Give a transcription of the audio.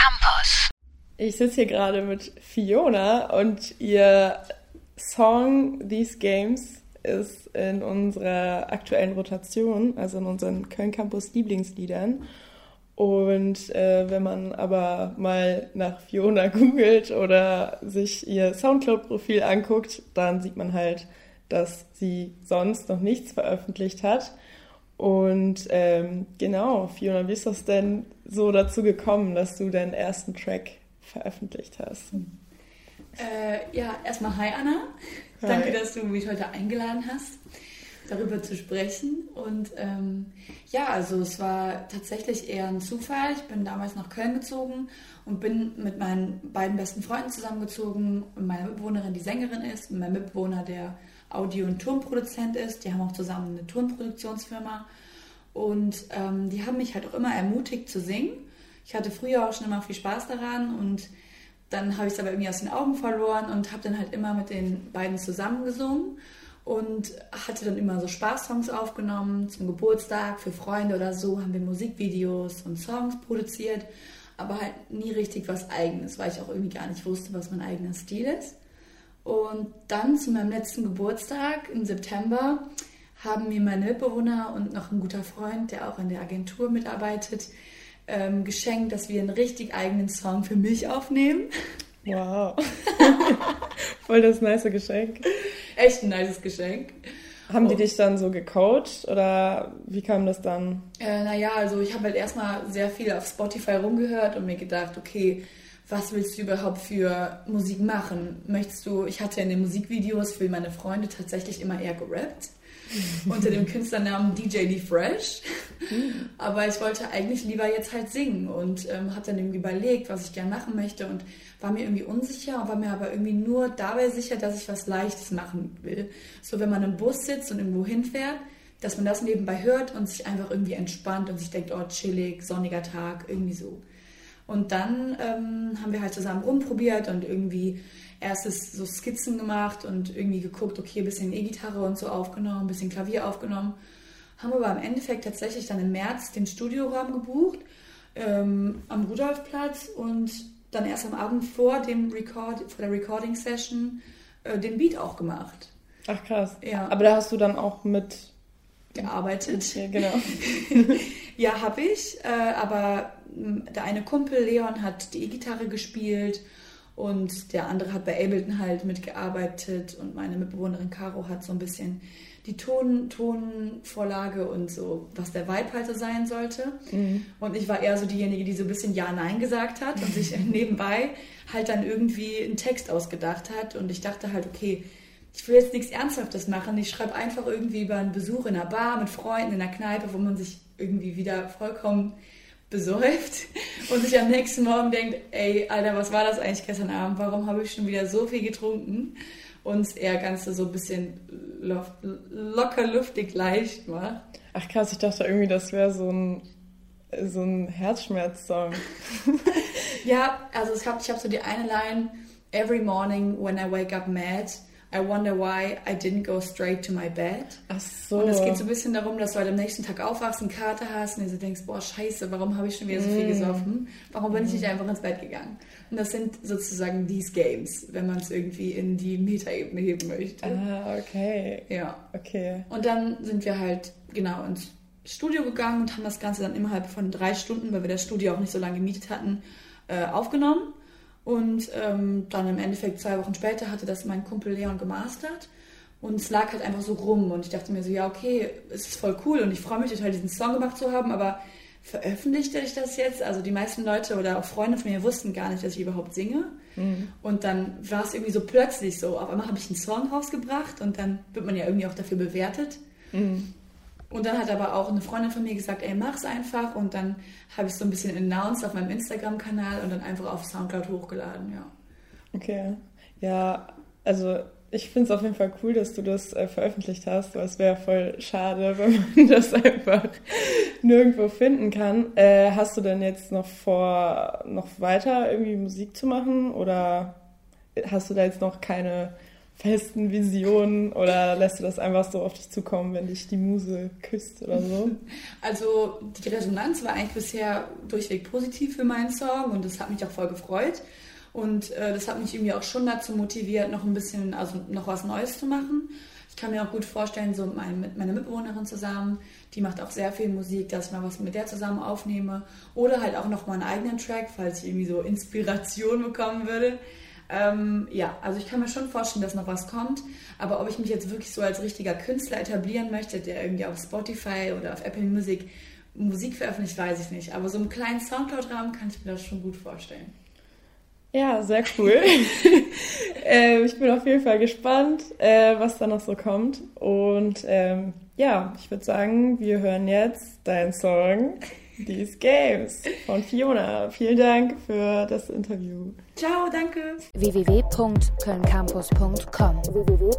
Campus. Ich sitze hier gerade mit Fiona und ihr Song These Games ist in unserer aktuellen Rotation, also in unseren Köln Campus Lieblingsliedern. Und äh, wenn man aber mal nach Fiona googelt oder sich ihr Soundcloud-Profil anguckt, dann sieht man halt, dass sie sonst noch nichts veröffentlicht hat. Und ähm, genau, Fiona, wie ist das denn so dazu gekommen, dass du deinen ersten Track veröffentlicht hast? Äh, ja, erstmal hi Anna. Hi. Danke, dass du mich heute eingeladen hast, darüber zu sprechen. Und ähm, ja, also es war tatsächlich eher ein Zufall. Ich bin damals nach Köln gezogen und bin mit meinen beiden besten Freunden zusammengezogen. Und meine Mitbewohnerin, die Sängerin ist, und mein Mitbewohner, der Audio- und Tonproduzent ist. Die haben auch zusammen eine Tonproduktionsfirma. Und ähm, die haben mich halt auch immer ermutigt zu singen. Ich hatte früher auch schon immer viel Spaß daran und dann habe ich es aber irgendwie aus den Augen verloren und habe dann halt immer mit den beiden zusammen gesungen und hatte dann immer so Spaßsongs aufgenommen zum Geburtstag für Freunde oder so haben wir Musikvideos und Songs produziert, aber halt nie richtig was eigenes, weil ich auch irgendwie gar nicht wusste, was mein eigener Stil ist. Und dann zu meinem letzten Geburtstag im September haben mir meine Mitbewohner und noch ein guter Freund, der auch in der Agentur mitarbeitet, ähm, geschenkt, dass wir einen richtig eigenen Song für mich aufnehmen. Wow. Voll das nice Geschenk. Echt ein nice Geschenk. Haben die dich dann so gecoacht oder wie kam das dann? Äh, naja, also ich habe halt erstmal sehr viel auf Spotify rumgehört und mir gedacht, okay, was willst du überhaupt für Musik machen? Möchtest du, ich hatte in den Musikvideos für meine Freunde tatsächlich immer eher gerappt. unter dem Künstlernamen DJ Lee Fresh. Aber ich wollte eigentlich lieber jetzt halt singen und ähm, habe dann irgendwie überlegt, was ich gerne machen möchte und war mir irgendwie unsicher war mir aber irgendwie nur dabei sicher, dass ich was Leichtes machen will. So, wenn man im Bus sitzt und irgendwo hinfährt, dass man das nebenbei hört und sich einfach irgendwie entspannt und sich denkt, oh, chillig, sonniger Tag, irgendwie so. Und dann ähm, haben wir halt zusammen rumprobiert und irgendwie erstes so Skizzen gemacht und irgendwie geguckt, okay, ein bisschen E-Gitarre und so aufgenommen, ein bisschen Klavier aufgenommen. Haben aber im Endeffekt tatsächlich dann im März den Studioraum gebucht ähm, am Rudolfplatz und dann erst am Abend vor dem Record, vor der Recording Session äh, den Beat auch gemacht. Ach krass. Ja. Aber da hast du dann auch mit gearbeitet. Okay, genau. ja, habe ich. Äh, aber der eine Kumpel, Leon, hat die E-Gitarre gespielt und der andere hat bei Ableton halt mitgearbeitet und meine Mitbewohnerin Caro hat so ein bisschen die Ton, Tonvorlage und so, was der Vibe halt so sein sollte. Mhm. Und ich war eher so diejenige, die so ein bisschen Ja-Nein gesagt hat und sich nebenbei halt dann irgendwie einen Text ausgedacht hat. Und ich dachte halt, okay, ich will jetzt nichts Ernsthaftes machen. Ich schreibe einfach irgendwie über einen Besuch in einer Bar mit Freunden in einer Kneipe, wo man sich irgendwie wieder vollkommen besäuft und sich am nächsten Morgen denkt, ey, Alter, was war das eigentlich gestern Abend? Warum habe ich schon wieder so viel getrunken? Und eher ganz so ein bisschen locker, luftig, leicht macht. Ach krass, ich dachte irgendwie, das wäre so ein, so ein Herzschmerz-Song. ja, also ich habe ich hab so die eine Line, Every morning when I wake up mad, I wonder why I didn't go straight to my bed. Ach so. Und es geht so ein bisschen darum, dass du halt am nächsten Tag aufwachst, eine Karte hast und du denkst, boah, scheiße, warum habe ich schon wieder so viel mm. gesoffen? Warum bin ich nicht einfach ins Bett gegangen? Und das sind sozusagen these Games, wenn man es irgendwie in die Metaebene heben möchte. Ah, okay. Ja. Okay. Und dann sind wir halt genau ins Studio gegangen und haben das Ganze dann innerhalb von drei Stunden, weil wir das Studio auch nicht so lange gemietet hatten, äh, aufgenommen. Und ähm, dann im Endeffekt zwei Wochen später hatte das mein Kumpel Leon gemastert. Und es lag halt einfach so rum. Und ich dachte mir so, ja, okay, es ist voll cool und ich freue mich total, diesen Song gemacht zu haben, aber veröffentlichte ich das jetzt? Also die meisten Leute oder auch Freunde von mir wussten gar nicht, dass ich überhaupt singe. Mhm. Und dann war es irgendwie so plötzlich so. Auf einmal habe ich einen Song rausgebracht und dann wird man ja irgendwie auch dafür bewertet. Mhm. Und dann hat aber auch eine Freundin von mir gesagt, ey, mach's einfach. Und dann habe ich so ein bisschen announced auf meinem Instagram-Kanal und dann einfach auf Soundcloud hochgeladen, ja. Okay. Ja, also ich finde es auf jeden Fall cool, dass du das äh, veröffentlicht hast, weil es wäre voll schade, wenn man das einfach nirgendwo finden kann. Äh, hast du denn jetzt noch vor, noch weiter irgendwie Musik zu machen oder hast du da jetzt noch keine festen Visionen oder lässt du das einfach so auf dich zukommen, wenn dich die Muse küsst oder so? Also die Resonanz war eigentlich bisher durchweg positiv für meinen Song und das hat mich auch voll gefreut. Und äh, das hat mich irgendwie auch schon dazu motiviert, noch ein bisschen, also noch was Neues zu machen. Ich kann mir auch gut vorstellen, so mein, mit meiner Mitbewohnerin zusammen, die macht auch sehr viel Musik, dass ich mal was mit der zusammen aufnehme. Oder halt auch noch mal einen eigenen Track, falls ich irgendwie so Inspiration bekommen würde. Ähm, ja, also ich kann mir schon vorstellen, dass noch was kommt. Aber ob ich mich jetzt wirklich so als richtiger Künstler etablieren möchte, der irgendwie auf Spotify oder auf Apple Music Musik veröffentlicht, weiß ich nicht. Aber so einen kleinen Soundcloud-Rahmen kann ich mir das schon gut vorstellen. Ja, sehr cool. äh, ich bin auf jeden Fall gespannt, äh, was da noch so kommt. Und ähm, ja, ich würde sagen, wir hören jetzt deinen Song These Games von Fiona. Vielen Dank für das Interview. Ciao, danke. www.kölncampus.com www